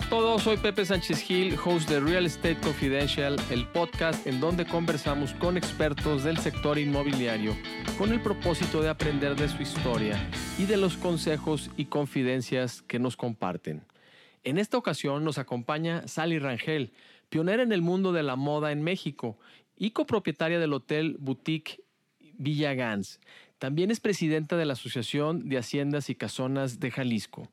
A todos, soy Pepe Sánchez Gil, host de Real Estate Confidential, el podcast en donde conversamos con expertos del sector inmobiliario con el propósito de aprender de su historia y de los consejos y confidencias que nos comparten. En esta ocasión nos acompaña Sally Rangel, pionera en el mundo de la moda en México y copropietaria del hotel Boutique Villa Gans. También es presidenta de la Asociación de Haciendas y Casonas de Jalisco.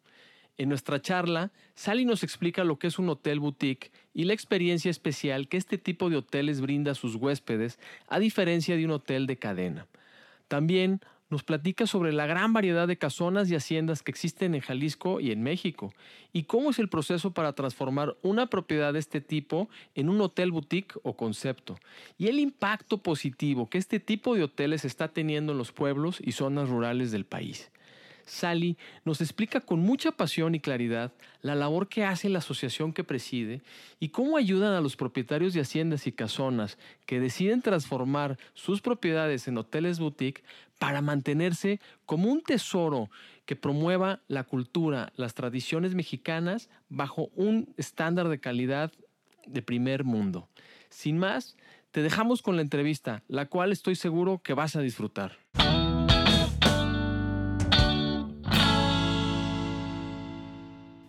En nuestra charla, Sally nos explica lo que es un hotel boutique y la experiencia especial que este tipo de hoteles brinda a sus huéspedes, a diferencia de un hotel de cadena. También nos platica sobre la gran variedad de casonas y haciendas que existen en Jalisco y en México, y cómo es el proceso para transformar una propiedad de este tipo en un hotel boutique o concepto, y el impacto positivo que este tipo de hoteles está teniendo en los pueblos y zonas rurales del país. Sally nos explica con mucha pasión y claridad la labor que hace la asociación que preside y cómo ayudan a los propietarios de haciendas y casonas que deciden transformar sus propiedades en hoteles boutique para mantenerse como un tesoro que promueva la cultura, las tradiciones mexicanas bajo un estándar de calidad de primer mundo. Sin más, te dejamos con la entrevista, la cual estoy seguro que vas a disfrutar.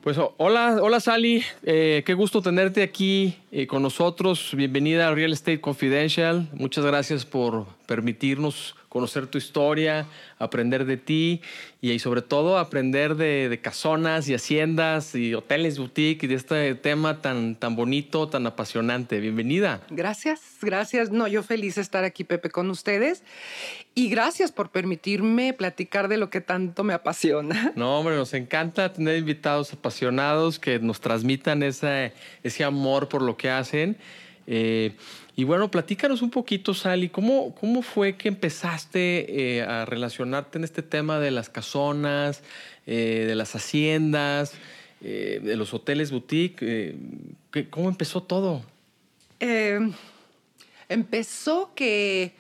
Pues hola, hola Sally, eh, qué gusto tenerte aquí eh, con nosotros. Bienvenida a Real Estate Confidential. Muchas gracias por permitirnos conocer tu historia, aprender de ti y, sobre todo aprender de, casonas y haciendas y hoteles boutique y de este tema tan, tan bonito, tan apasionante. Bienvenida. Gracias, gracias. No, yo feliz de estar aquí, Pepe, con ustedes y gracias por permitirme platicar de lo que tanto me apasiona. No, hombre, nos encanta tener invitados apasionados que nos transmitan ese, ese amor por lo que hacen. Eh, y bueno, platícanos un poquito, Sally, ¿cómo, cómo fue que empezaste eh, a relacionarte en este tema de las casonas, eh, de las haciendas, de los hoteles boutique? ¿Cómo empezó todo? empezó que,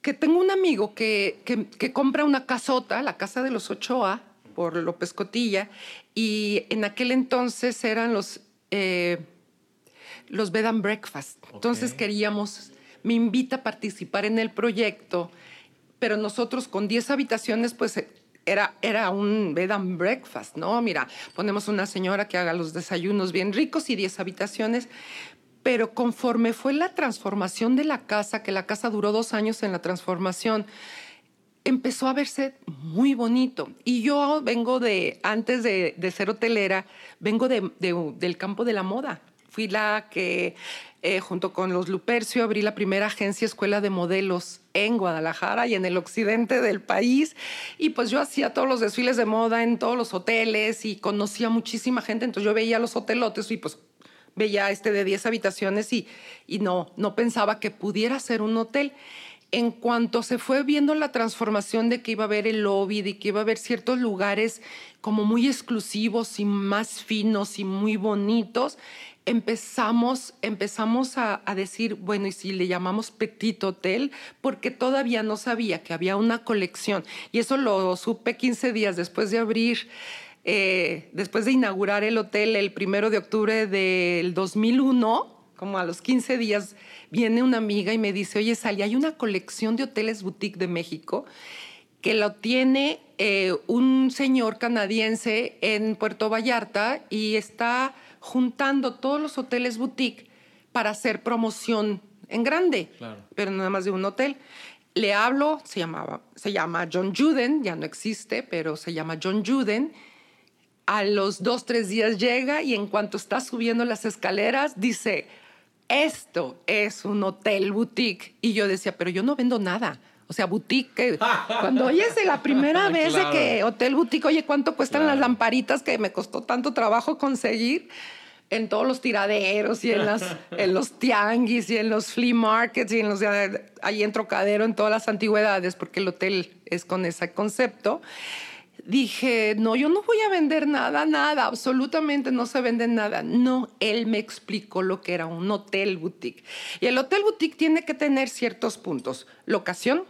que tengo un amigo que, que, compra una casota, la casa de los 8A, por López Cotilla, y en aquel entonces eran los los bed and breakfast. Entonces queríamos, me invita a participar en el proyecto, pero nosotros con 10 habitaciones, pues era, era un bed and breakfast, ¿no? Mira, ponemos una señora que haga los desayunos bien ricos y 10 habitaciones, pero conforme fue la transformación de la casa, que la casa duró dos años en la transformación, empezó a verse muy bonito. Y yo vengo de, antes de, ser hotelera, vengo del campo de la moda. Fui la que, eh, junto con los Lupercio, abrí la primera agencia escuela de modelos en Guadalajara y en el occidente del país. Y pues yo hacía todos los desfiles de moda en todos los hoteles y conocía muchísima gente. Entonces yo veía los hotelotes y pues veía este de 10 habitaciones y, y no, no pensaba que pudiera ser un hotel en cuanto se fue viendo la transformación de que iba a haber el lobby, de que iba a haber ciertos lugares como muy exclusivos y más finos y muy bonitos, empezamos, empezamos a, decir, bueno, ¿y si le llamamos Petit Hotel? Porque todavía no sabía que había una colección. Y eso lo supe 15 días después de abrir, eh, después de inaugurar el hotel el primero de octubre del 2001 como a los 15 días, viene una amiga y me dice, oye, Sally, hay una colección de hoteles boutique de México que lo tiene eh, un señor canadiense en Puerto Vallarta y está juntando todos los hoteles boutique para hacer promoción en grande, pero nada más de un hotel. Le hablo, se, llamaba, se llama John Juden, ya no existe, pero se llama John Juden. A los dos, tres días llega y en cuanto está subiendo las escaleras, dice, esto es un hotel boutique. Y yo decía, pero yo no vendo nada. O sea, boutique. Cuando oyes de la primera vez de que hotel boutique, oye, ¿cuánto cuestan las lamparitas que me costó tanto trabajo conseguir? En todos los tiraderos y en, las, en los tianguis y en los flea markets y en los ahí en Trocadero, en todas las antigüedades, porque el hotel es con ese concepto dije, no, yo no voy a vender nada, nada, absolutamente no se vende nada. No, él me explicó lo que era un hotel boutique. Y el hotel boutique tiene que tener ciertos puntos. Locación,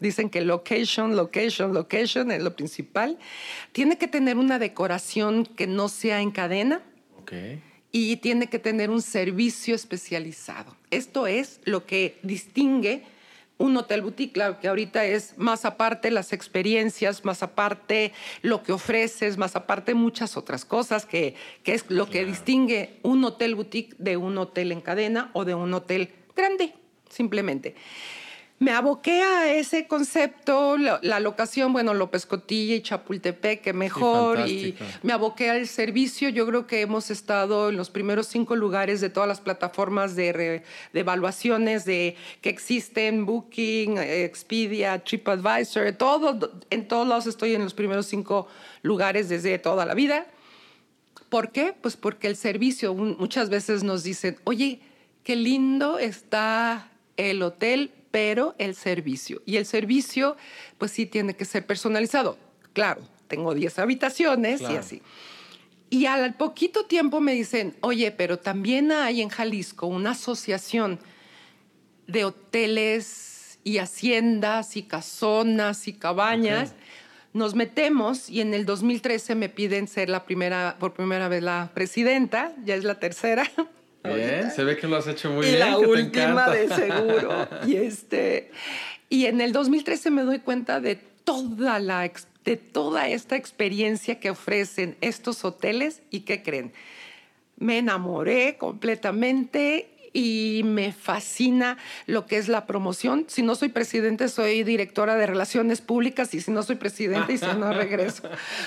Dicen que location, location, location es lo principal. Tiene que tener una decoración que no sea en cadena. Okay. Y tiene que tener un servicio especializado. Esto es lo que distingue un hotel boutique, claro, que ahorita es más aparte las experiencias, más aparte lo que ofreces, más aparte muchas otras cosas, que, que es lo que distingue un hotel boutique de un hotel en cadena o de un hotel grande, simplemente me aboqué a ese concepto, la, locación, bueno, López Cotilla y Chapultepec, que mejor, y me aboqué al servicio. Yo creo que hemos estado en los primeros cinco lugares de todas las plataformas de, evaluaciones de, que existen, Booking, Expedia, TripAdvisor, todo, en todos lados estoy en los primeros cinco lugares desde toda la vida. ¿Por qué? Pues porque el servicio, muchas veces nos dicen, oye, qué lindo está el hotel, pero el servicio. Y el servicio, pues sí tiene que ser personalizado. Claro, tengo 10 habitaciones y así. Y al poquito tiempo me dicen, oye, pero también hay en Jalisco una asociación de hoteles y haciendas y casonas y cabañas. Nos metemos y en el 2013 me piden ser la primera, por primera vez la presidenta, ya es la tercera. Bien, se ve que lo has hecho muy y bien. La última de seguro. y este y en el 2013 me doy cuenta de toda la de toda esta experiencia que ofrecen estos hoteles y qué creen. Me enamoré completamente y me fascina lo que es la promoción. Si no soy presidente, soy directora de relaciones públicas y si no soy presidente y si no regreso.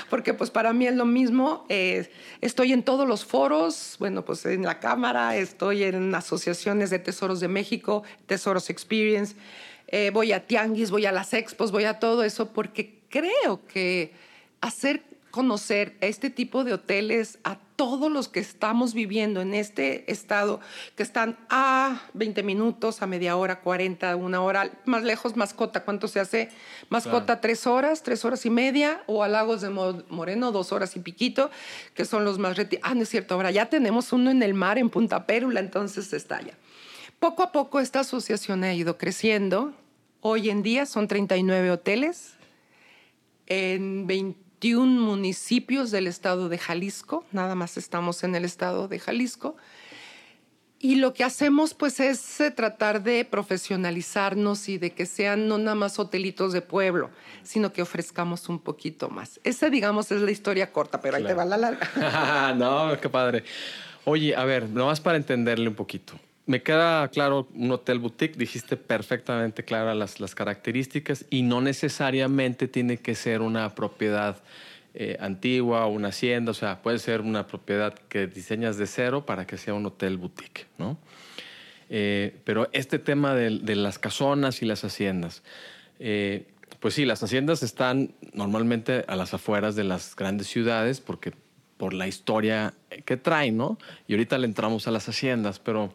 Porque pues para mí es lo mismo. Eh, estoy en todos los foros, bueno, pues en la Cámara, estoy en asociaciones de Tesoros de México, Tesoros Experience, eh, voy a Tianguis, voy a las expos, voy a todo eso porque creo que hacer conocer este tipo de hoteles a todos los que estamos viviendo en este estado, que están a 20 minutos, a media hora, 40, una hora, más lejos, mascota, ¿cuánto se hace? Mascota, tres horas, tres horas y media, o a Lagos de Moreno, dos horas y piquito, que son los más retirados. Ah, no es cierto, ahora ya tenemos uno en el mar, en Punta Pérula, entonces está ya. Poco a poco esta asociación ha ido creciendo. Hoy en día son 39 hoteles en 20 21 municipios del estado de Jalisco, nada más estamos en el estado de Jalisco. Y lo que hacemos pues es eh, tratar de profesionalizarnos y de que sean no nada más hotelitos de pueblo, sino que ofrezcamos un poquito más. Esa digamos es la historia corta, pero ahí te va la larga. no, qué padre. Oye, a ver, nomás para entenderle un poquito me queda claro un hotel boutique, dijiste perfectamente claras las, las, características y no necesariamente tiene que ser una propiedad eh, antigua o una hacienda, o sea, puede ser una propiedad que diseñas de cero para que sea un hotel boutique, ¿no? Eh, pero este tema de, las casonas y las haciendas, eh, pues sí, las haciendas están normalmente a las afueras de las grandes ciudades porque por la historia que traen, ¿no? Y ahorita le entramos a las haciendas, pero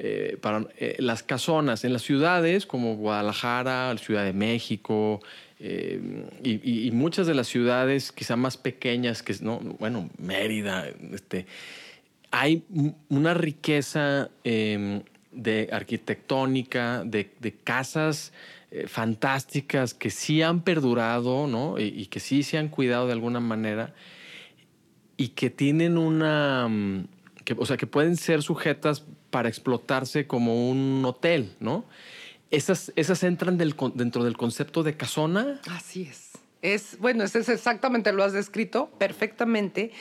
eh, para eh, las casonas en las ciudades como Guadalajara, Ciudad de México eh, y, muchas de las ciudades quizá más pequeñas que no bueno Mérida este hay una riqueza em, de arquitectónica de, casas fantásticas que sí han perdurado ¿no? y, que sí se han cuidado de alguna manera y que tienen una mm, o sea que pueden ser sujetas para explotarse como un hotel, ¿no? Esas, esas entran dentro del concepto de casona. Así es. Es, bueno, eso es exactamente, lo has descrito perfectamente,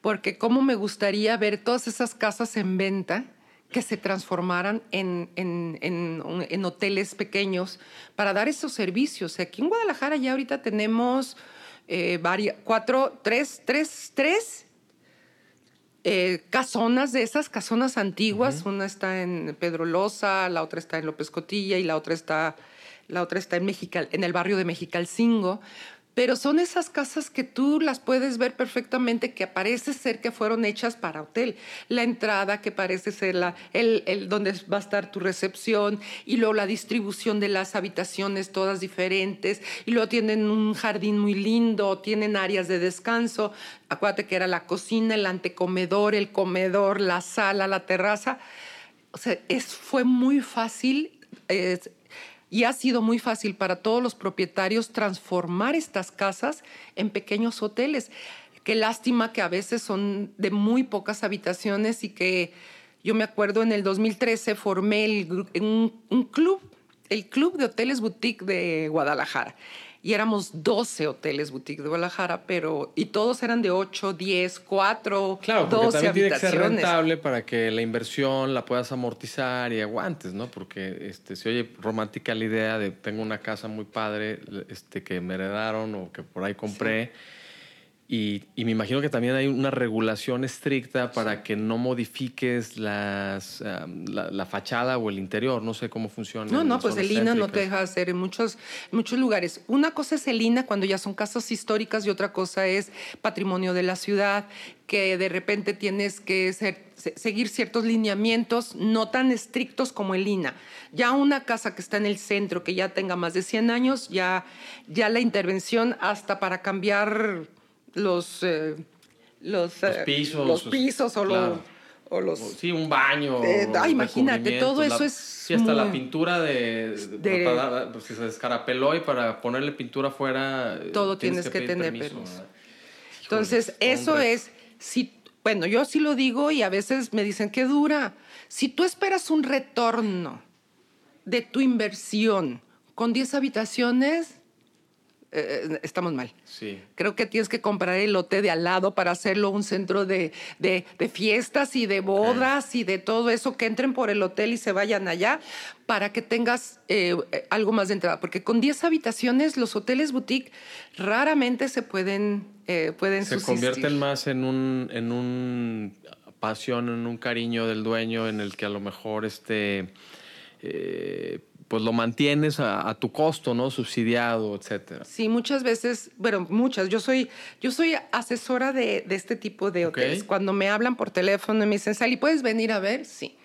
porque cómo me gustaría ver todas esas casas en venta que se transformaran en, en, en, hoteles pequeños para dar esos servicios. Aquí en Guadalajara ya ahorita tenemos eh, varias, cuatro, tres, tres, tres eh, casonas, de esas casonas antiguas. Una está en Pedro Loza, la otra está en López Cotilla y la otra está, la otra está en, en el barrio de Mexicalcingo pero son esas casas que tú las puedes ver perfectamente que parece ser que fueron hechas para hotel. La entrada que parece ser la, el, el, donde va a estar tu recepción y luego la distribución de las habitaciones todas diferentes y luego tienen un jardín muy lindo, tienen áreas de descanso. Acuérdate que era la cocina, el antecomedor, el comedor, la sala, la terraza. O sea, es, fue muy fácil y ha sido muy fácil para todos los propietarios transformar estas casas en pequeños hoteles. Qué lástima que a veces son de muy pocas habitaciones y que yo me acuerdo en el 2013 formé un club, el Club de Hoteles Boutique de Guadalajara y éramos 12 hoteles boutique de Guadalajara, pero y todos eran de 8, 10, 4, claro, porque también tiene que ser rentable para que la inversión la puedas amortizar y aguantes, ¿no? Porque este se oye romántica la idea de tengo una casa muy padre este que me heredaron o que por ahí compré. Y, me imagino que también hay una regulación estricta para que no modifiques las, la, fachada o el interior. No sé cómo funciona. No, no, pues el INA no te deja hacer en muchos, muchos lugares. Una cosa es el INA cuando ya son casas históricas y otra cosa es patrimonio de la ciudad, que de repente tienes que seguir ciertos lineamientos no tan estrictos como el INA. Ya una casa que está en el centro, que ya tenga más de 100 años, ya, ya la intervención hasta para cambiar los, eh, los, eh, pisos, los pisos o, los, o los... Sí, un baño. imagínate, todo eso es... Sí, hasta la pintura de... de pues, se escarapeló y para ponerle pintura afuera... Eh, todo tienes, que, tener permiso. Entonces, eso es... Si, bueno, yo sí lo digo y a veces me dicen que dura. Si tú esperas un retorno de tu inversión con 10 habitaciones, eh, estamos mal. Sí. Creo que tienes que comprar el lote de al lado para hacerlo un centro de, fiestas y de bodas y de todo eso, que entren por el hotel y se vayan allá para que tengas eh, algo más de entrada. Porque con 10 habitaciones los hoteles boutique raramente se pueden, eh, pueden Se convierten más en un, en un pasión, en un cariño del dueño en el que a lo mejor este... Eh, pues lo mantienes a, tu costo, ¿no? Subsidiado, etcétera. Sí, muchas veces, bueno, muchas. Yo soy, yo soy asesora de, este tipo de hoteles. Cuando me hablan por teléfono y me dicen, Sally, ¿puedes venir a ver? Sí.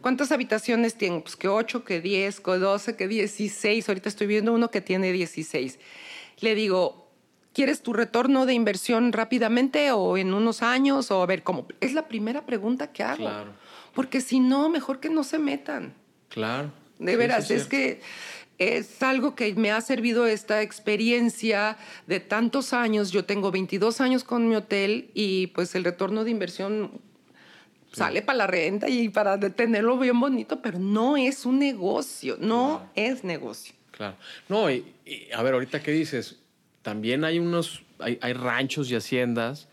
¿Cuántas habitaciones tienen? Pues que 8, que 10, que 12, que 16. Ahorita estoy viendo uno que tiene 16. Le digo, ¿quieres tu retorno de inversión rápidamente o en unos años? O a ver, ¿cómo? Es la primera pregunta que hago. Claro. Porque si no, mejor que no se metan. Claro. De veras, es que es algo que me ha servido esta experiencia de tantos años. Yo tengo 22 años con mi hotel y pues el retorno de inversión sale para la renta y para tenerlo bien bonito, pero no es un negocio, no es negocio. Claro. No, y, a ver, ahorita qué dices, también hay unos, hay, ranchos y haciendas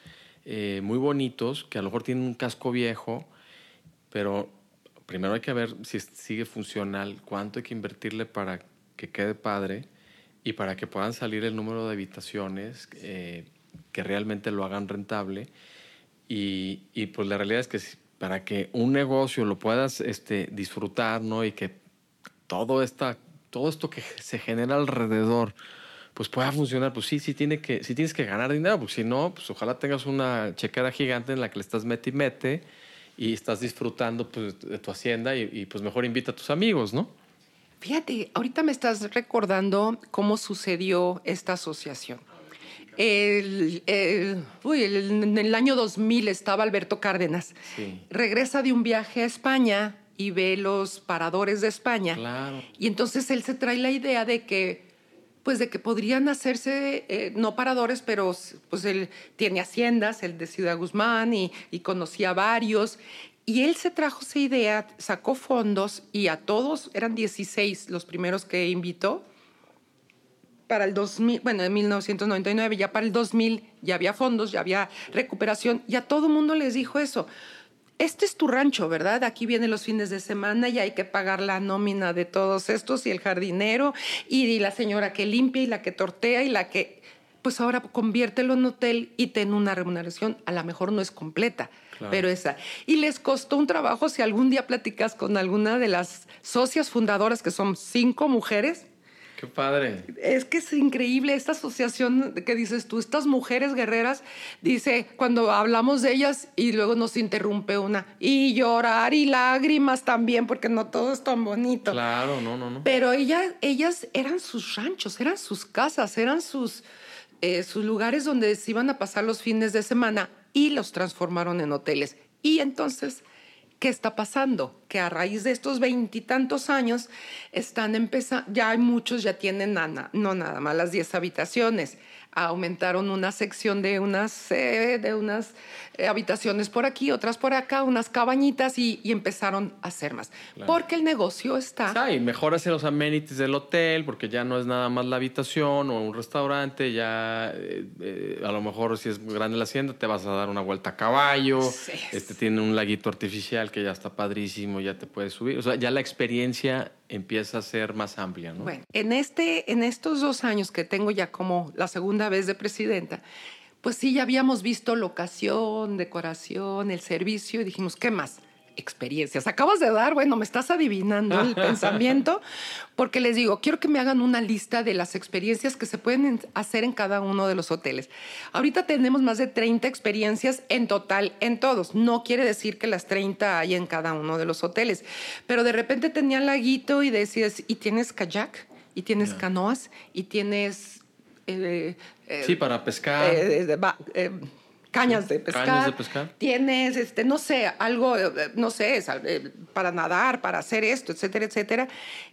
eh, muy bonitos que a lo mejor tienen un casco viejo, pero primero hay que ver si sigue funcional, cuánto hay que invertirle para que quede padre y para que puedan salir el número de habitaciones eh, que realmente lo hagan rentable. Y, pues la realidad es que para que un negocio lo puedas este, disfrutar, ¿no? Y que todo, esta, todo esto que se genera alrededor, pues pueda funcionar, pues sí, sí, tiene que, sí tienes que ganar dinero, porque si no, pues ojalá tengas una chequera gigante en la que le estás mete y mete y estás disfrutando pues, de tu hacienda y, pues mejor invita a tus amigos, ¿no? Fíjate, ahorita me estás recordando cómo sucedió esta asociación. El, en el año 2000 estaba Alberto Cárdenas. Regresa de un viaje a España y ve los paradores de España. Claro. Y entonces él se trae la idea de que pues de que podrían hacerse, eh, no paradores, pero pues él tiene haciendas, el de Ciudad Guzmán, y, conocía varios. Y él se trajo esa idea, sacó fondos y a todos, eran 16 los primeros que invitó, para el 2000, bueno, en 1999, ya para el 2000 ya había fondos, ya había recuperación, y a todo mundo les dijo eso este es tu rancho, ¿verdad? Aquí vienen los fines de semana y hay que pagar la nómina de todos estos y el jardinero y, la señora que limpia y la que tortea y la que... Pues ahora conviértelo en hotel y ten una remuneración, a lo mejor no es completa, pero esa. Y les costó un trabajo, si algún día platicas con alguna de las socias fundadoras, que son cinco mujeres, Qué padre. Es que es increíble esta asociación que dices tú, estas mujeres guerreras, dice, cuando hablamos de ellas y luego nos interrumpe una, y llorar y lágrimas también, porque no todo es tan bonito. Claro, no, no, no. Pero ellas, ellas eran sus ranchos, eran sus casas, eran sus, eh, sus lugares donde se iban a pasar los fines de semana y los transformaron en hoteles. Y entonces ¿Qué está pasando? Que a raíz de estos veintitantos años están empezando, ya hay muchos, ya tienen nana, no nada más las diez habitaciones. Aumentaron una sección de unas, eh, de unas eh, habitaciones por aquí, otras por acá, unas cabañitas y, empezaron a hacer más. Porque el negocio está... Ah, y mejoras los amenities del hotel, porque ya no es nada más la habitación o un restaurante, ya eh, a lo mejor si es grande la hacienda te vas a dar una vuelta a caballo, este tiene un laguito artificial que ya está padrísimo, ya te puedes subir, o sea, ya la experiencia empieza a ser más amplia, ¿no? Bueno, en, este, en estos dos años que tengo ya como la segunda vez de presidenta, pues sí, ya habíamos visto locación, decoración, el servicio y dijimos, ¿qué más? Experiencias. Acabas de dar, bueno, me estás adivinando el pensamiento, porque les digo, quiero que me hagan una lista de las experiencias que se pueden hacer en cada uno de los hoteles. Ahorita tenemos más de 30 experiencias en total, en todos. No quiere decir que las 30 hay en cada uno de los hoteles, pero de repente tenía laguito y decías, y tienes kayak, y tienes canoas, y tienes... Eh, eh, sí, para pescar. Eh, cañas de pescar. de pescar. Tienes, este, no sé, algo, no sé, eh, para nadar, para hacer esto, etcétera, etcétera.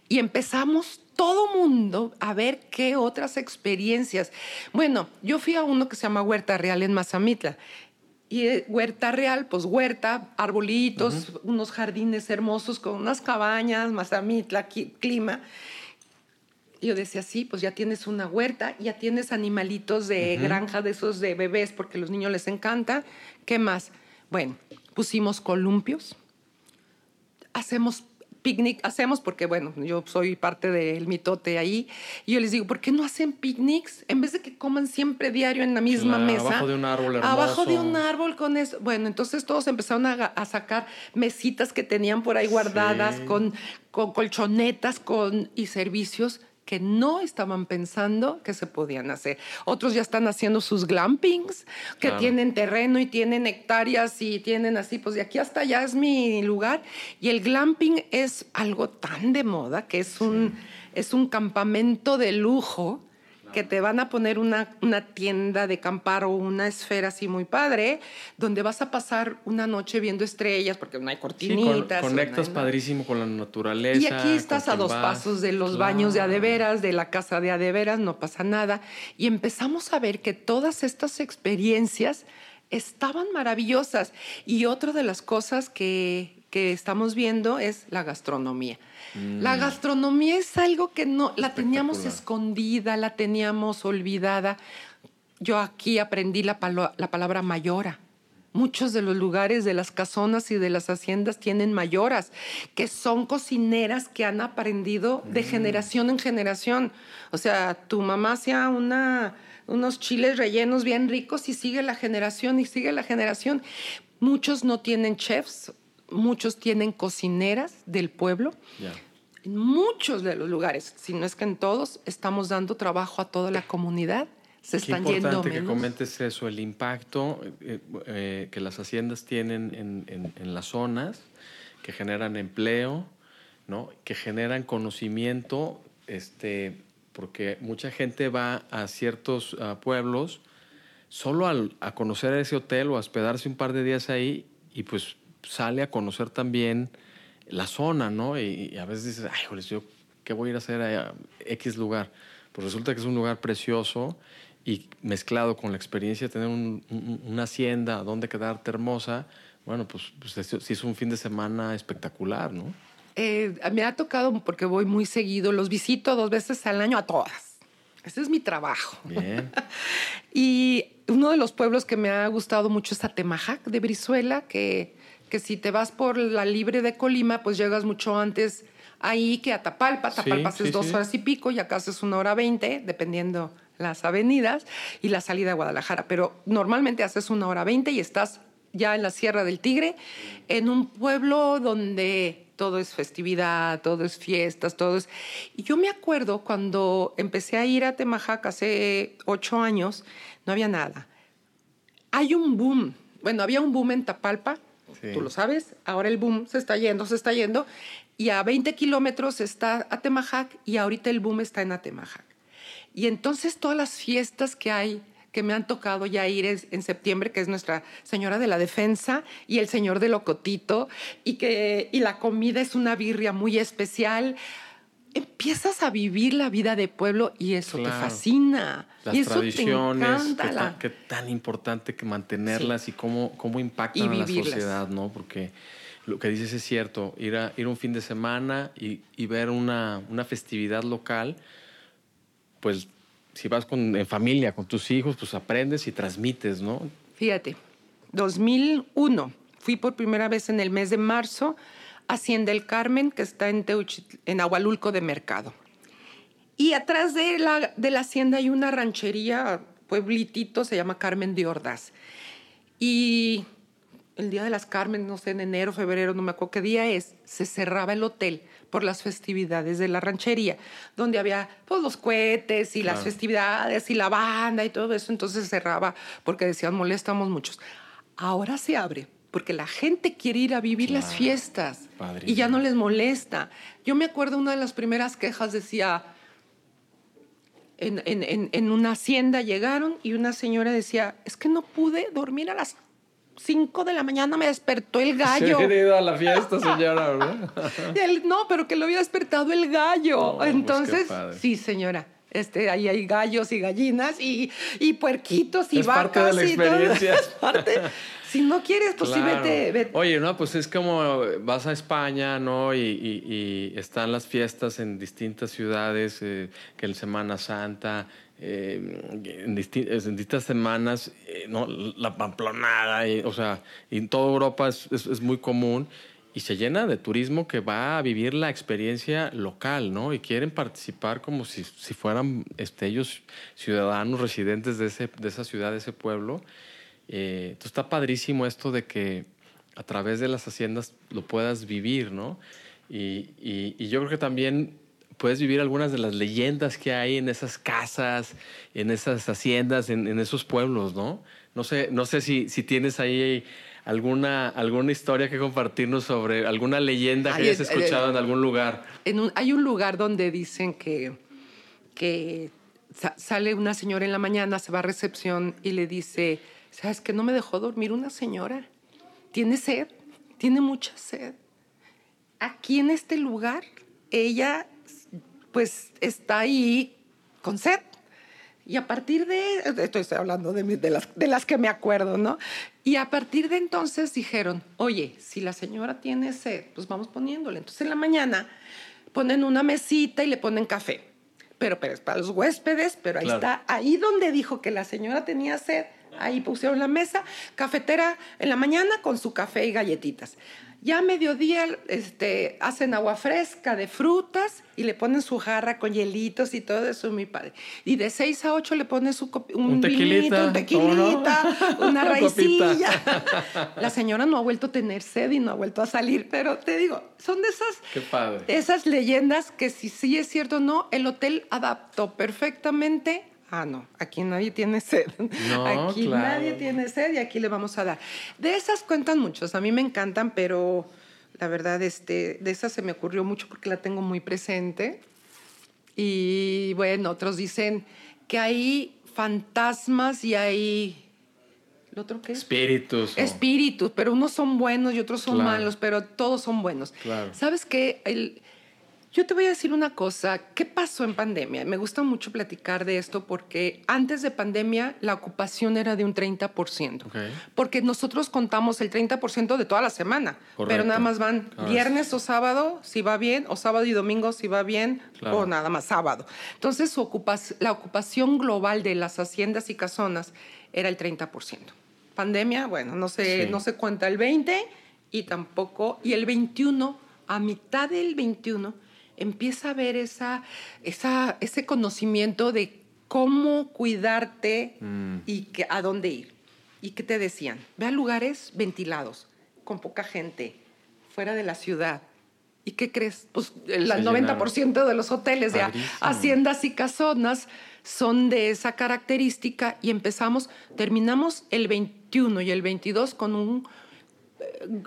Y empezamos todo mundo a ver qué otras experiencias. Bueno, yo fui a uno que se llama Huerta Real en Mazamitla. Y eh, Huerta Real, pues huerta, arbolitos, unos jardines hermosos con unas cabañas, Mazamitla, clima yo decía, sí, pues ya tienes una huerta, ya tienes animalitos de granja de esos de bebés porque a los niños les encanta. ¿Qué más? Bueno, pusimos columpios, hacemos picnic, hacemos porque, bueno, yo soy parte del mitote ahí, y yo les digo, ¿por qué no hacen picnics? En vez de que coman siempre diario en la misma mesa. Abajo de un árbol hermoso. Abajo de un árbol con eso. Bueno, entonces todos empezaron a, sacar mesitas que tenían por ahí guardadas con, con colchonetas con, y servicios que no estaban pensando que se podían hacer. Otros ya están haciendo sus glampings, que tienen terreno y tienen hectáreas y tienen así, pues de aquí hasta allá es mi lugar. Y el glamping es algo tan de moda que es un, es un campamento de lujo que te van a poner una, una tienda de campar o una esfera así muy padre, donde vas a pasar una noche viendo estrellas, porque no hay cortinitas. conectas padrísimo con la naturaleza. Y aquí estás a dos pasos de los baños de adeveras, de la casa de adeveras, no pasa nada. Y empezamos a ver que todas estas experiencias estaban maravillosas. Y otra de las cosas que, que estamos viendo es la gastronomía. La mm. gastronomía es algo que no, la teníamos escondida, la teníamos olvidada. Yo aquí aprendí la, la palabra mayora. Muchos de los lugares de las casonas y de las haciendas tienen mayoras, que son cocineras que han aprendido de mm. generación en generación. O sea, tu mamá hacía una, unos chiles rellenos bien ricos y sigue la generación y sigue la generación. Muchos no tienen chefs muchos tienen cocineras del pueblo. En muchos de los lugares, si no es que en todos, estamos dando trabajo a toda la comunidad. Se Qué están importante que comentes eso, el impacto eh, eh, que las haciendas tienen en, las zonas, que generan empleo, ¿no? que generan conocimiento, este, porque mucha gente va a ciertos pueblos solo a conocer ese hotel o a hospedarse un par de días ahí y pues sale a conocer también la zona, ¿no? Y, a veces dices, ay, joder, yo qué voy a ir a hacer a X lugar. Pues resulta que es un lugar precioso y mezclado con la experiencia de tener una hacienda donde quedarte hermosa, bueno, pues, pues sí es un fin de semana espectacular, ¿no? Eh, me ha tocado porque voy muy seguido, los visito dos veces al año a todas. Ese es mi trabajo. Bien. y uno de los pueblos que me ha gustado mucho es Atemajac de Brizuela, que que si te vas por la libre de Colima, pues llegas mucho antes ahí que a Tapalpa. Tapalpa haces dos horas y pico y acá haces una hora veinte, dependiendo las avenidas y la salida a Guadalajara. Pero normalmente haces una hora veinte y estás ya en la Sierra del Tigre, en un pueblo donde todo es festividad, todo es fiestas, todo es... Y yo me acuerdo cuando empecé a ir a Temajac hace ocho años, no había nada. Hay un boom. Bueno, había un boom en Tapalpa, Tú lo sabes. Ahora el boom se está yendo, se está yendo. Y a 20 kilómetros está Atemajac y ahorita el boom está en Atemajac. Y entonces todas las fiestas que hay que me han tocado ya ir en septiembre, que es Nuestra Señora de la Defensa y el Señor de Locotito, y que y la comida es una birria muy especial. Empiezas a vivir la vida de pueblo y eso te fascina. Las y eso tradiciones, te encanta, qué, tan importante que mantenerlas y cómo, cómo impactan a la sociedad, ¿no? Porque lo que dices es cierto, ir a ir un fin de semana y, y ver una, una, festividad local, pues si vas con, en familia, con tus hijos, pues aprendes y transmites, ¿no? Fíjate, 2001, fui por primera vez en el mes de marzo Hacienda El Carmen, que está en, en Agualulco de Mercado. Y atrás de la, de la hacienda hay una ranchería, pueblitito, se llama Carmen de Ordaz. Y el día de las Carmen, no sé, en enero, febrero, no me acuerdo qué día es, se cerraba el hotel por las festividades de la ranchería, donde había pues, los cohetes y las festividades y la banda y todo eso, entonces cerraba porque decían molestamos muchos. Ahora se abre porque la gente quiere ir a vivir las fiestas y ya no les molesta. Yo me acuerdo una de las primeras quejas decía, en, en, en, una hacienda llegaron y una señora decía, es que no pude dormir a las 5 de la mañana, me despertó el gallo. Se ido a la fiesta, señora, ¿verdad? no, pero que lo había despertado el gallo. Pues Entonces, sí, señora. Este, ahí hay gallos y gallinas y, y puerquitos y es vacas. Parte de la experiencia. es parte. Si no quieres, pues sí, vete, Oye, no, pues es como vas a España, ¿no? Y, están las fiestas en distintas ciudades, eh, que en Semana Santa, eh, en, distintas semanas, eh, ¿no? La pamplonada, o sea, en toda Europa es, es, muy común y se llena de turismo que va a vivir la experiencia local, ¿no? Y quieren participar como si, si fueran este, ellos ciudadanos residentes de, ese, de esa ciudad, de ese pueblo. Eh, entonces está padrísimo esto de que a través de las haciendas lo puedas vivir, ¿no? Y, y, yo creo que también puedes vivir algunas de las leyendas que hay en esas casas, en esas haciendas, en, en esos pueblos, ¿no? No sé, no sé si, si tienes ahí alguna, alguna historia que compartirnos sobre alguna leyenda que hayas escuchado en algún lugar. En hay un lugar donde dicen que, que sale una señora en la mañana, se va a recepción y le dice, ¿Sabes que no me dejó dormir una señora? Tiene sed, tiene mucha sed. Aquí en este lugar, ella pues está ahí con sed. Y a partir de, estoy hablando de, las que me acuerdo, ¿no? Y a partir de entonces dijeron, oye, si la señora tiene sed, pues vamos poniéndole. Entonces en la mañana ponen una mesita y le ponen café. Pero, pero es para los huéspedes, pero ahí está, ahí donde dijo que la señora tenía sed, Ahí pusieron la mesa, cafetera en la mañana con su café y galletitas. Ya a mediodía este, hacen agua fresca de frutas y le ponen su jarra con hielitos y todo eso, mi padre. Y de 6 a 8 le ponen su un, un tequilita, un tequilita, una raicilla. La señora no ha vuelto a tener sed y no ha vuelto a salir, pero te digo, son de esas, esas leyendas que si sí es cierto o no, el hotel adaptó perfectamente ah, no, aquí nadie tiene sed. aquí nadie tiene sed y aquí le vamos a dar. De esas cuentan muchos, a mí me encantan, pero la verdad, este, de esas se me ocurrió mucho porque la tengo muy presente. Y bueno, otros dicen que hay fantasmas y hay... ¿Lo otro qué? Espíritus. Espíritus, pero unos son buenos y otros son malos, pero todos son buenos. ¿Sabes qué? El, yo te voy a decir una cosa, ¿qué pasó en pandemia? Me gusta mucho platicar de esto porque antes de pandemia la ocupación era de un 30%, porque nosotros contamos el 30% de toda la semana, pero nada más van viernes o sábado, si va bien, o sábado y domingo, si va bien, o nada más sábado. Entonces la ocupación global de las haciendas y casonas era el 30%. Pandemia, bueno, no se, no se cuenta el 20 y tampoco, y el 21, a mitad del 21, empieza a ver esa, esa, ese conocimiento de cómo cuidarte mm. y que, a dónde ir. ¿Y qué te decían? Ve a lugares ventilados, con poca gente, fuera de la ciudad. ¿Y qué crees? Pues el 90% de los hoteles de haciendas y casonas son de esa característica y empezamos, terminamos el 21 y el 22 con un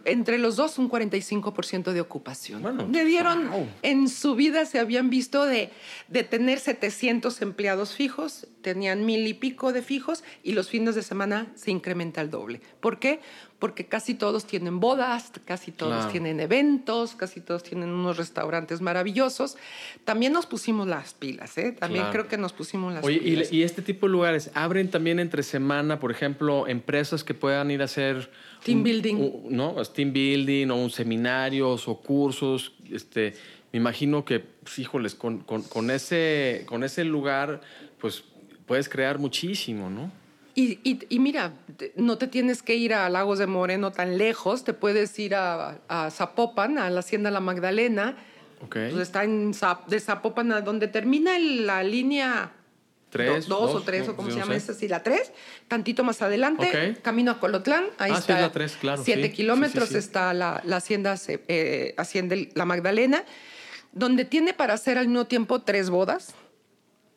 entre los dos un 45% de ocupación. Bueno, Le dieron, en su vida se habían visto de, de tener 700 empleados fijos, tenían mil y pico de fijos y los fines de semana se incrementa el doble. ¿Por qué? porque casi todos tienen bodas, casi todos tienen eventos, casi todos tienen unos restaurantes maravillosos. También nos pusimos las pilas, ¿eh? También creo que nos pusimos las pilas. Y, y este tipo de lugares abren también entre semana, por ejemplo, empresas que puedan ir a hacer team building, ¿no? Team building o un seminarios o cursos, este, me imagino que, pues, híjoles, con, con, con, ese, con ese lugar, pues puedes crear muchísimo, ¿no? Y, y, mira, no te tienes que ir a Lagos de Moreno tan lejos, te puedes ir a, a Zapopan, a la Hacienda La Magdalena. Okay. Pues está en de Zapopan, a donde termina la línea tres, dos, o tres, o como se llama esta, sí, la tres. Tantito más adelante, camino a Colotlán, ahí ah, está. Sí, la tres, claro. Siete kilómetros está la, la Hacienda, eh, Hacienda La Magdalena, donde tiene para hacer al mismo tiempo tres bodas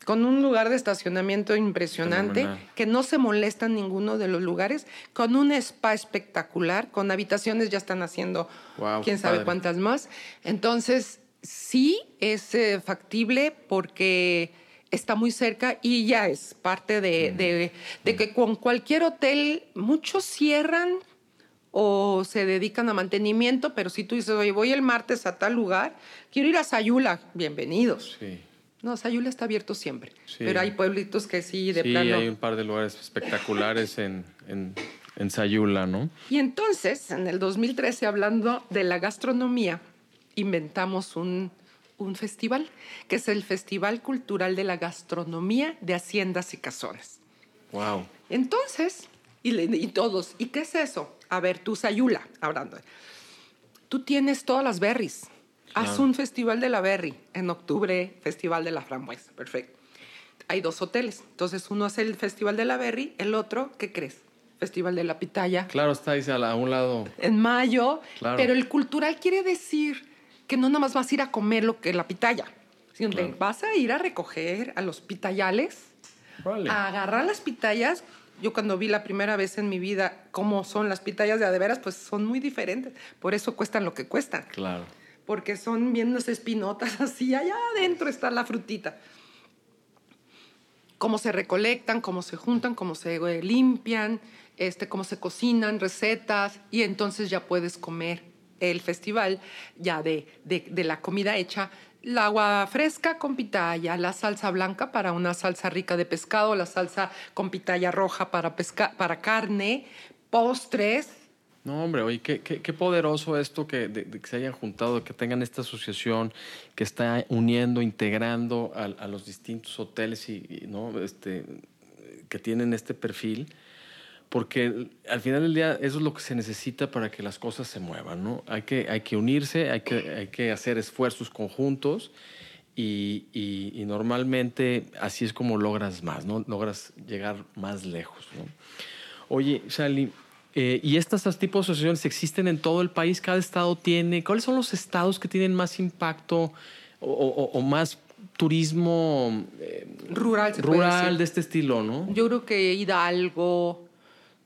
con un lugar de estacionamiento impresionante, que no se molesta en ninguno de los lugares, con un spa espectacular, con habitaciones ya están haciendo quién sabe cuántas más. Entonces, sí es eh, factible porque está muy cerca y ya es parte de, de que con cualquier hotel muchos cierran o se dedican a mantenimiento, pero si tú dices, oye, voy el martes a tal lugar, quiero ir a Sayula, bienvenidos. Sí. No, Sayula está abierto siempre. Pero hay pueblitos que sí, de plano. Sí, hay un par de lugares espectaculares en, en, Sayula, ¿no? Y entonces, en el 2013, hablando de la gastronomía, inventamos un, un festival, que es el Festival Cultural de la Gastronomía de Haciendas y Casonas. ¡Wow! Entonces, y, y todos, ¿y qué es eso? A ver, tú, Sayula, hablando. Tú tienes todas las berries Haz un festival de la berry en octubre, festival de la frambuesa. Perfecto. Hay dos hoteles. Entonces, uno hace el festival de la berry, el otro, ¿qué crees? Festival de la pitaya. Claro, está ahí a un lado. En mayo. Pero el cultural quiere decir que no nada más vas a ir a comer lo que la pitaya, sino que vas a ir a recoger a los pitayales, a agarrar las pitayas. Yo cuando vi la primera vez en mi vida cómo son las pitayas de adeveras, pues son muy diferentes. Por eso cuestan lo que cuestan. Claro porque son bien las espinotas así, allá adentro está la frutita. Cómo se recolectan, cómo se juntan, cómo se eh, limpian, este, cómo se cocinan, recetas, y entonces ya puedes comer el festival ya de, de, la comida hecha. El agua fresca con pitaya, la salsa blanca para una salsa rica de pescado, la salsa con pitaya roja para, pesca, para carne, postres, no, hombre, oye, qué, qué, poderoso esto que, que, se hayan juntado, que tengan esta asociación que está uniendo, integrando a, los distintos hoteles y, ¿no? este, que tienen este perfil, porque al final del día eso es lo que se necesita para que las cosas se muevan, ¿no? Hay que, hay que unirse, hay que, hay que hacer esfuerzos conjuntos y, y, normalmente así es como logras más, ¿no? Logras llegar más lejos, ¿no? Oye, Sally, eh, y estas, tipos de asociaciones existen en todo el país, cada estado tiene. ¿Cuáles son los estados que tienen más impacto o, más turismo eh, rural, rural de este estilo, no? Yo creo que Hidalgo,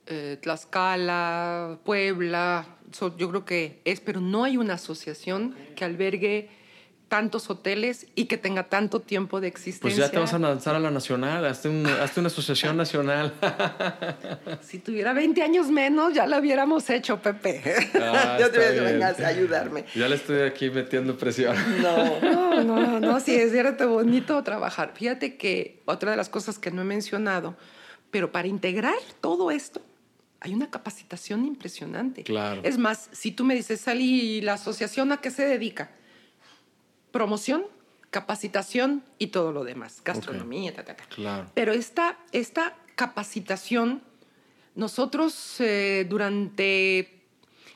eh, Tlaxcala, Puebla, yo creo que es, pero no hay una asociación que albergue tantos hoteles y que tenga tanto tiempo de existencia. Pues ya te vas a lanzar a la nacional, hazte, una asociación nacional. si tuviera 20 años menos, ya lo hubiéramos hecho, Pepe. Ah, ya te vengas a ayudarme. Ya le estoy aquí metiendo presión. No, no, no, no, sí, es cierto, bonito trabajar. Fíjate que otra de las cosas que no he mencionado, pero para integrar todo esto, hay una capacitación impresionante. Claro. Es más, si tú me dices, Sally, ¿la asociación a qué se dedica? promoción, capacitación y todo lo demás, gastronomía, ta, ta, ta. Claro. Pero esta, esta capacitación, nosotros eh, durante,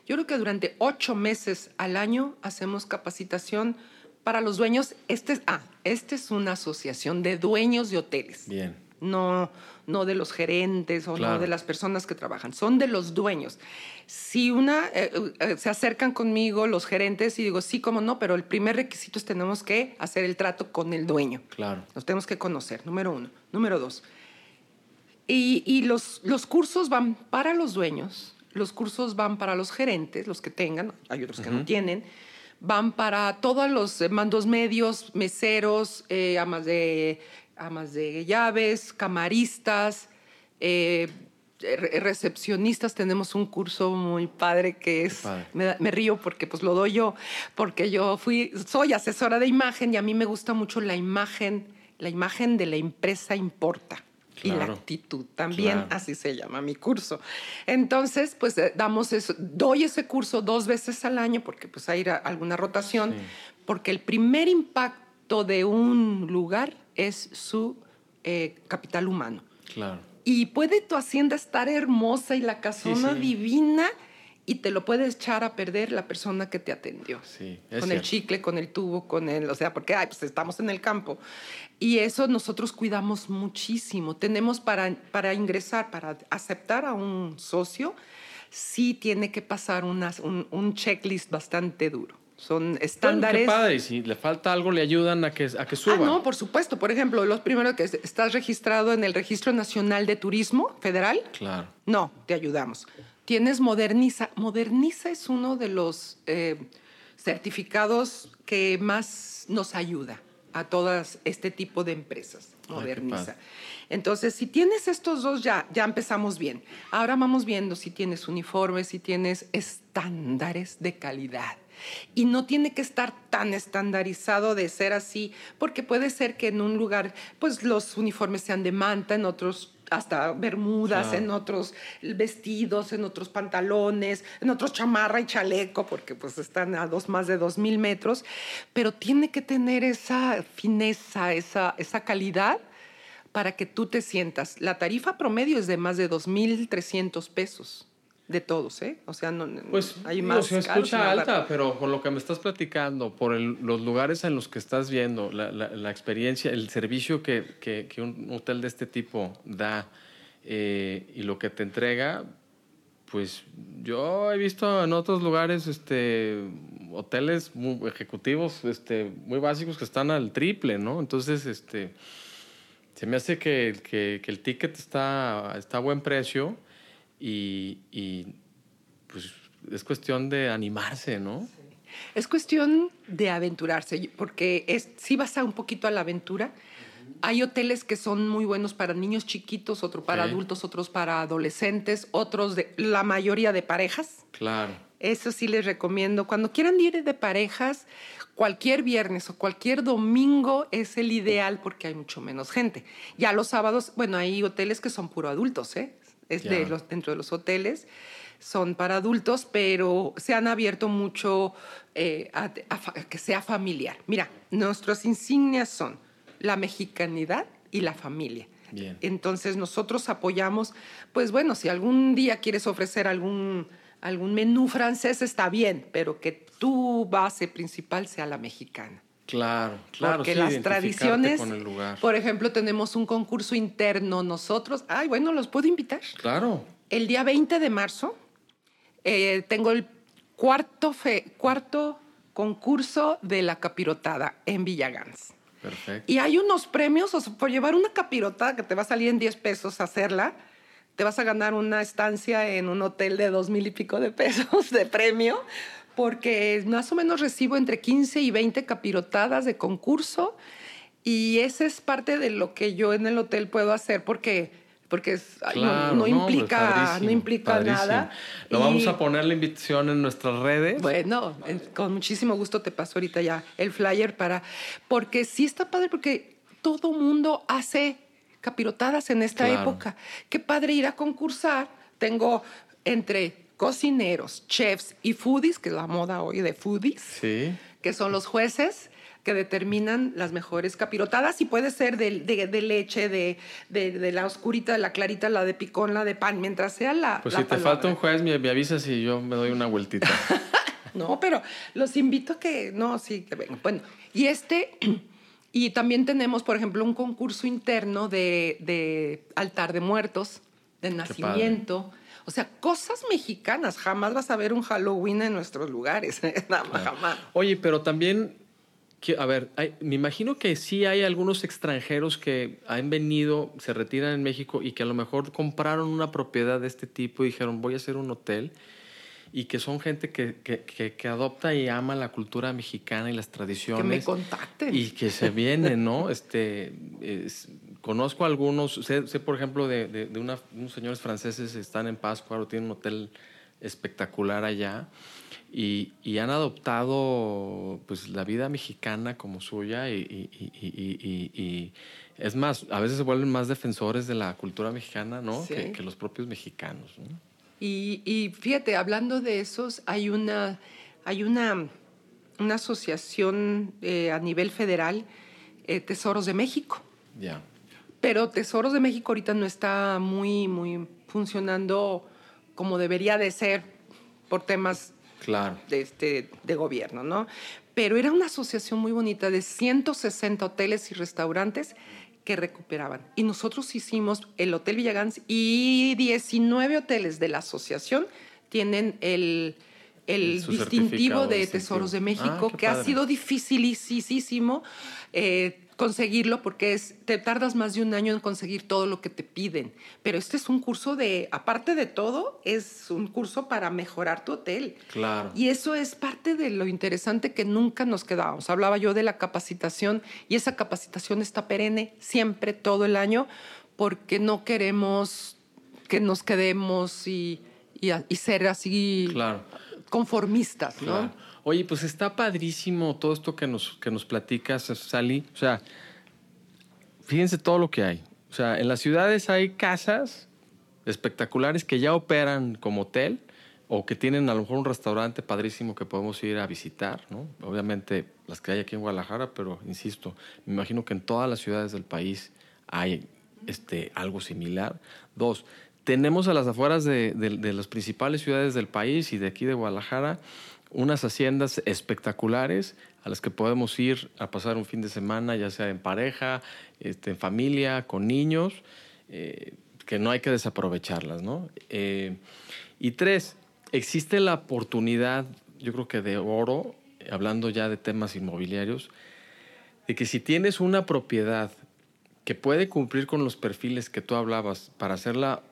yo creo que durante ocho meses al año hacemos capacitación para los dueños. Este, ah, esta es una asociación de dueños de hoteles. Bien no, no de los gerentes o no de las personas que trabajan, son de los dueños. Si una, eh, eh, se acercan conmigo los gerentes y digo, sí, cómo no, pero el primer requisito es tenemos que hacer el trato con el dueño. Claro. Nos tenemos que conocer, número uno. Número dos. Y, los, los cursos van para los dueños, los cursos van para los gerentes, los que tengan, hay otros que no tienen, van para todos los mandos medios, meseros, amas de amas de llaves, camaristas, eh, recepcionistas tenemos un curso muy padre que es, me, me, río porque pues lo doy yo, porque yo fui, soy asesora de imagen y a mí me gusta mucho la imagen, la imagen de la empresa importa. Y la actitud también, así se llama mi curso. Entonces, pues eh, damos eso, doy ese curso dos veces al año porque pues hay alguna rotación, porque el primer impacto de un lugar es su eh, capital humano. Claro. Y puede tu hacienda estar hermosa y la casona divina y te lo puede echar a perder la persona que te atendió. Sí, con el chicle, con el tubo, con el, o sea, porque ay, pues estamos en el campo. Y eso nosotros cuidamos muchísimo. Tenemos para, para ingresar, para aceptar a un socio, sí tiene que pasar un, un checklist bastante duro son estándares. qué padre, y si le falta algo, le ayudan a que, a que suba. Ah, no, por supuesto. Por ejemplo, los primeros que estás registrado en el Registro Nacional de Turismo Federal. Claro. No, te ayudamos. Tienes Moderniza. Moderniza es uno de los eh, certificados que más nos ayuda a todas este tipo de empresas. Moderniza. Entonces, si tienes estos dos, ya, ya empezamos bien. Ahora vamos viendo si tienes uniformes, si tienes estándares de calidad y no tiene que estar tan estandarizado de ser así, porque puede ser que en un lugar, pues los uniformes sean de manta, en otros hasta bermudas, en otros vestidos, en otros pantalones, en otros chamarra y chaleco, porque pues están a dos, más de dos mil metros, pero tiene que tener esa fineza, esa, esa calidad para que tú te sientas. La tarifa promedio es de más de 2.300 pesos de todos, ¿eh? O sea, no, pues, hay más. se escucha alta, pero con lo que me estás platicando, por los lugares en los que estás viendo, la, la, experiencia, el servicio que, que, que, un hotel de este tipo da eh, y lo que te entrega, pues yo he visto en otros lugares este, hoteles muy ejecutivos este, muy básicos que están al triple, ¿no? Entonces, este, se me hace que, que, que el ticket está, está a buen precio y, pues es cuestión de animarse, ¿no? Es cuestión de aventurarse, porque es, si vas a un poquito a la aventura, hay hoteles que son muy buenos para niños chiquitos, otros para adultos, otros para adolescentes, otros de la mayoría de parejas. Claro. Eso sí les recomiendo. Cuando quieran ir de parejas, cualquier viernes o cualquier domingo es el ideal porque hay mucho menos gente. Ya los sábados, bueno, hay hoteles que son puro adultos, ¿eh? Es de los, dentro de los hoteles, son para adultos, pero se han abierto mucho eh, a, que sea familiar. Mira, nuestras insignias son la mexicanidad y la familia. Entonces nosotros apoyamos, pues bueno, si algún día quieres ofrecer algún, algún menú francés está bien, pero que tu base principal sea la mexicana. Claro, claro. Porque las tradiciones, por ejemplo, tenemos un concurso interno nosotros. Ay, bueno, los puedo invitar. Claro. El día 20 de marzo eh, tengo el cuarto, fe, cuarto concurso de la capirotada en Villagans. Perfecto. Y hay unos premios, o sea, por llevar una capirotada que te va a salir en 10 pesos hacerla, te vas a ganar una estancia en un hotel de dos mil y pico de pesos de premio porque más o menos recibo entre 15 y 20 capirotadas de concurso y esa es parte de lo que yo en el hotel puedo hacer porque porque no, implica, no implica nada. Lo vamos a poner la invitación en nuestras redes. Bueno, con muchísimo gusto te paso ahorita ya el flyer para, porque sí está padre, porque todo mundo hace capirotadas en esta época. Qué padre ir a concursar. Tengo entre cocineros, chefs y foodies, que es la moda hoy de foodies, que son los jueces que determinan las mejores capirotadas y puede ser de, leche, de, de, la oscurita, de la clarita, la de picón, la de pan, mientras sea la... Pues si te falta un juez, me, avisas y yo me doy una vueltita. no, pero los invito a que... No, sí, que vengan. Bueno, y este... Y también tenemos, por ejemplo, un concurso interno de, altar de muertos, de nacimiento o sea, cosas mexicanas. Jamás vas a ver un Halloween en nuestros lugares. Nada más, jamás. Oye, pero también, a ver, me imagino que sí hay algunos extranjeros que han venido, se retiran en México y que a lo mejor compraron una propiedad de este tipo y dijeron, voy a hacer un hotel y que son gente que, que, que, adopta y ama la cultura mexicana y las tradiciones. Que me contacten. Y que se vienen, ¿no? Este, conozco algunos, sé, por ejemplo de, de, unos señores franceses que están en Pascua, tienen un hotel espectacular allá y, y, han adoptado pues la vida mexicana como suya y, y, es más, a veces se vuelven más defensores de la cultura mexicana, ¿no? Que, que, los propios mexicanos. Y, fíjate, hablando de esos, hay una, hay una, una asociación eh, a nivel federal, eh, Tesoros de México. Ya. Pero Tesoros de México ahorita no está muy, muy funcionando como debería de ser por temas claro. de, este, de gobierno, ¿no? Pero era una asociación muy bonita de 160 hoteles y restaurantes que recuperaban. Y nosotros hicimos el Hotel Villagans y 19 hoteles de la asociación tienen el, el distintivo de Tesoros de México, ah, que ha sido dificilísimo. Eh, conseguirlo porque es, te tardas más de un año en conseguir todo lo que te piden. Pero este es un curso de, aparte de todo, es un curso para mejorar tu hotel. Claro. Y eso es parte de lo interesante que nunca nos quedábamos. Hablaba yo de la capacitación y esa capacitación está perenne siempre, todo el año, porque no queremos que nos quedemos y, y, ser así conformistas, ¿no? Oye, pues está padrísimo todo esto que nos, que nos platicas, Sally. O sea, fíjense todo lo que hay. O sea, en las ciudades hay casas espectaculares que ya operan como hotel o que tienen a lo mejor un restaurante padrísimo que podemos ir a visitar, ¿no? Obviamente las que hay aquí en Guadalajara, pero insisto, me imagino que en todas las ciudades del país hay este, algo similar. Dos, tenemos a las afueras de, de las principales ciudades del país y de aquí de Guadalajara unas haciendas espectaculares a las que podemos ir a pasar un fin de semana, ya sea en pareja, este, en familia, con niños, eh, que no hay que desaprovecharlas, ¿no? Eh, y tres, existe la oportunidad, yo creo que de oro, hablando ya de temas inmobiliarios, de que si tienes una propiedad que puede cumplir con los perfiles que tú hablabas para hacerla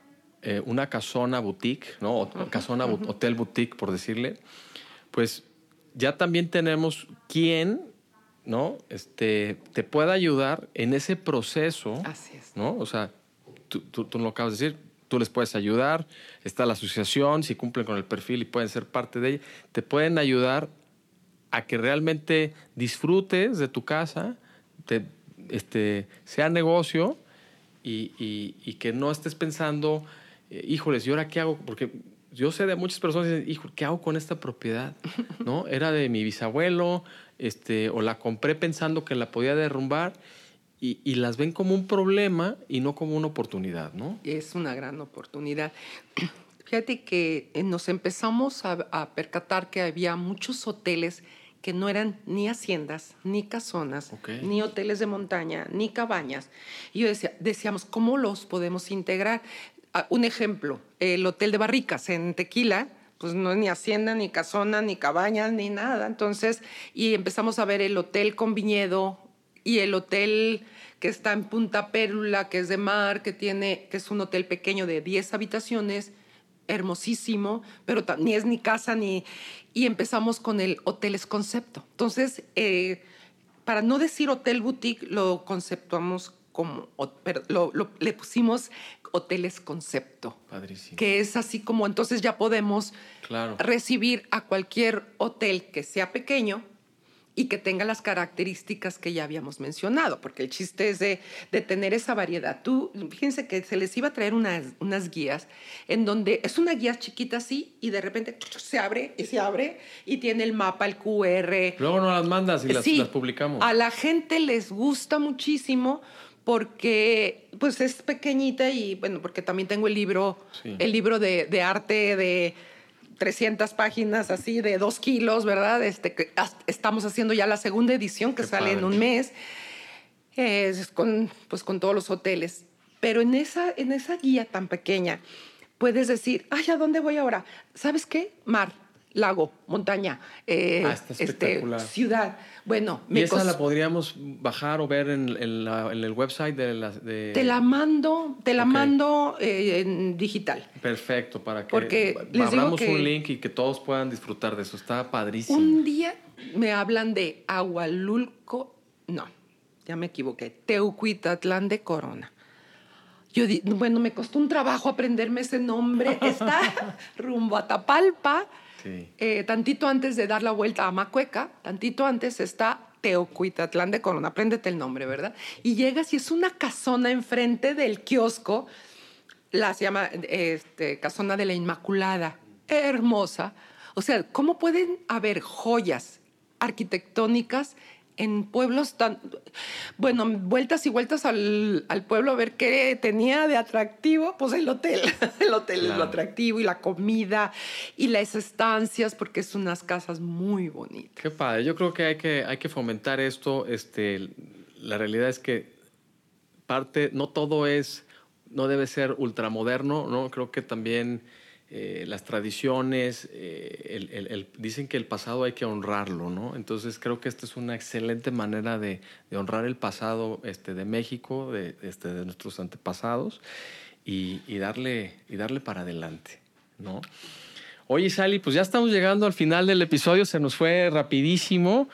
eh, una casona boutique, ¿no? casona hotel boutique, por decirle, pues ya también tenemos quien, ¿no? Este, te pueda ayudar en ese proceso. Así es. ¿No? O sea, tú, tú, lo acabas de decir, tú les puedes ayudar, está la asociación, si cumplen con el perfil y pueden ser parte de ella, te pueden ayudar a que realmente disfrutes de tu casa, te, este, sea negocio y, y, que no estés pensando, eh, híjoles, ¿y ahora qué hago? Porque yo sé de muchas personas que dicen, hijo, ¿qué hago con esta propiedad? ¿No? Era de mi bisabuelo, este, o la compré pensando que la podía derrumbar, y, las ven como un problema y no como una oportunidad, ¿no? Es una gran oportunidad. Fíjate que eh, nos empezamos a, percatar que había muchos hoteles que no eran ni haciendas, ni casonas, ni hoteles de montaña, ni cabañas. Y yo decía, decíamos, ¿cómo los podemos integrar? Un ejemplo, el Hotel de Barricas en Tequila, pues no es ni hacienda, ni casona, ni cabañas, ni nada. Entonces, y empezamos a ver el hotel con viñedo y el hotel que está en Punta Pérula, que es de mar, que tiene, que es un hotel pequeño de 10 habitaciones, hermosísimo, pero ni es ni casa ni. Y empezamos con el hoteles concepto. Entonces, eh, para no decir hotel boutique, lo conceptuamos como, pero le pusimos hoteles concepto. Padrísimo. Que es así como entonces ya podemos recibir a cualquier hotel que sea pequeño y que tenga las características que ya habíamos mencionado, porque el chiste es de, tener esa variedad. Tú, fíjense que se les iba a traer unas, unas guías en donde es una guía chiquita así y de repente se abre y se abre y tiene el mapa, el QR. Luego nos las mandas y las, las publicamos. A la gente les gusta muchísimo porque pues es pequeñita y bueno, porque también tengo el libro, el libro de, de, arte de 300 páginas así, de dos kilos, ¿verdad? Este, que estamos haciendo ya la segunda edición que sale en un mes, es con, pues con todos los hoteles. Pero en esa, en esa guía tan pequeña puedes decir, ay, ¿a dónde voy ahora? ¿Sabes qué? Mar, lago, montaña, eh, ah, este, ciudad. Bueno, ¿Y esa la podríamos bajar o ver en, el website de, la, Te la mando, te la mando eh, en digital. Perfecto, para que Porque un link y que todos puedan disfrutar de eso. Está padrísimo. Un día me hablan de Agualulco, no, ya me equivoqué, Teucuitatlán de Corona. Yo bueno, me costó un trabajo aprenderme ese nombre. Está rumbo a Tapalpa, eh, tantito antes de dar la vuelta a Macueca, tantito antes está Teocuitatlán de Corona, apréndete el nombre, ¿verdad? Y llegas y es una casona enfrente del kiosco, la se llama este, Casona de la Inmaculada, hermosa. O sea, ¿cómo pueden haber joyas arquitectónicas en pueblos tan, bueno, vueltas y vueltas al, pueblo a ver qué tenía de atractivo, pues el hotel, el hotel es lo atractivo y la comida y las estancias, porque es unas casas muy bonitas. Qué padre, yo creo que hay que, hay que fomentar esto, este, la realidad es que parte, no todo es, no debe ser ultramoderno, ¿no? Creo que también eh, las tradiciones, eh, dicen que el pasado hay que honrarlo, ¿no? Entonces creo que esta es una excelente manera de, honrar el pasado este, de México, de, este, de nuestros antepasados, y, darle, y darle para adelante, ¿no? Oye, Sally, pues ya estamos llegando al final del episodio, se nos fue rapidísimo.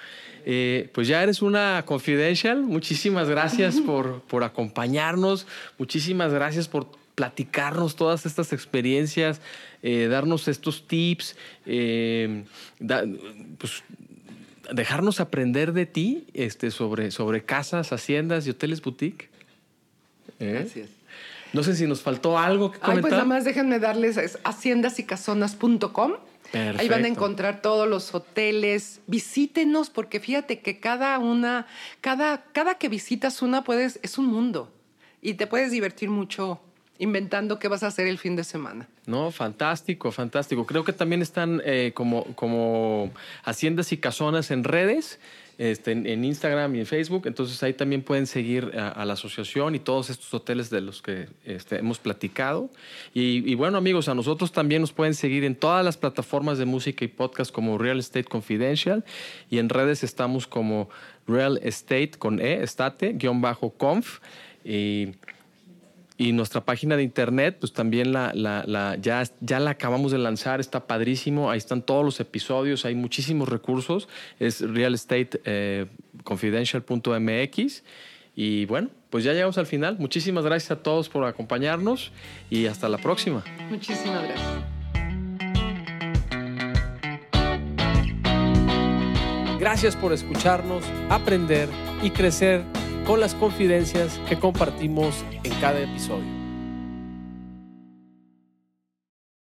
Eh, pues ya eres una confidential. Muchísimas gracias por, por acompañarnos. Muchísimas gracias por platicarnos todas estas experiencias, eh, darnos estos tips, eh, pues, dejarnos aprender de ti este, sobre, sobre casas, haciendas y hoteles boutique. ¿Eh? Gracias. No sé si nos faltó algo que comentar. Ay, pues nada más déjenme darles haciendasycasonas.com. Ahí van a encontrar todos los hoteles. Visítenos porque fíjate que cada una, cada, cada que visitas una puedes, es un mundo y te puedes divertir mucho inventando qué vas a hacer el fin de semana. No, fantástico, fantástico. Creo que también están eh, como, como haciendas y casonas en redes. Este, en, Instagram y en Facebook. Entonces ahí también pueden seguir a, la asociación y todos estos hoteles de los que este, hemos platicado. Y, y, bueno amigos, a nosotros también nos pueden seguir en todas las plataformas de música y podcast como Real Estate Confidential y en redes estamos como Real Estate con E, estate, guion bajo conf. Y y nuestra página de internet, pues también la, la, ya, ya la acabamos de lanzar, está padrísimo. Ahí están todos los episodios, hay muchísimos recursos. Es realestateconfidential.mx. Eh, y bueno, pues ya llegamos al final. Muchísimas gracias a todos por acompañarnos y hasta la próxima. Muchísimas gracias. Gracias por escucharnos, aprender y crecer con las confidencias que compartimos en cada episodio.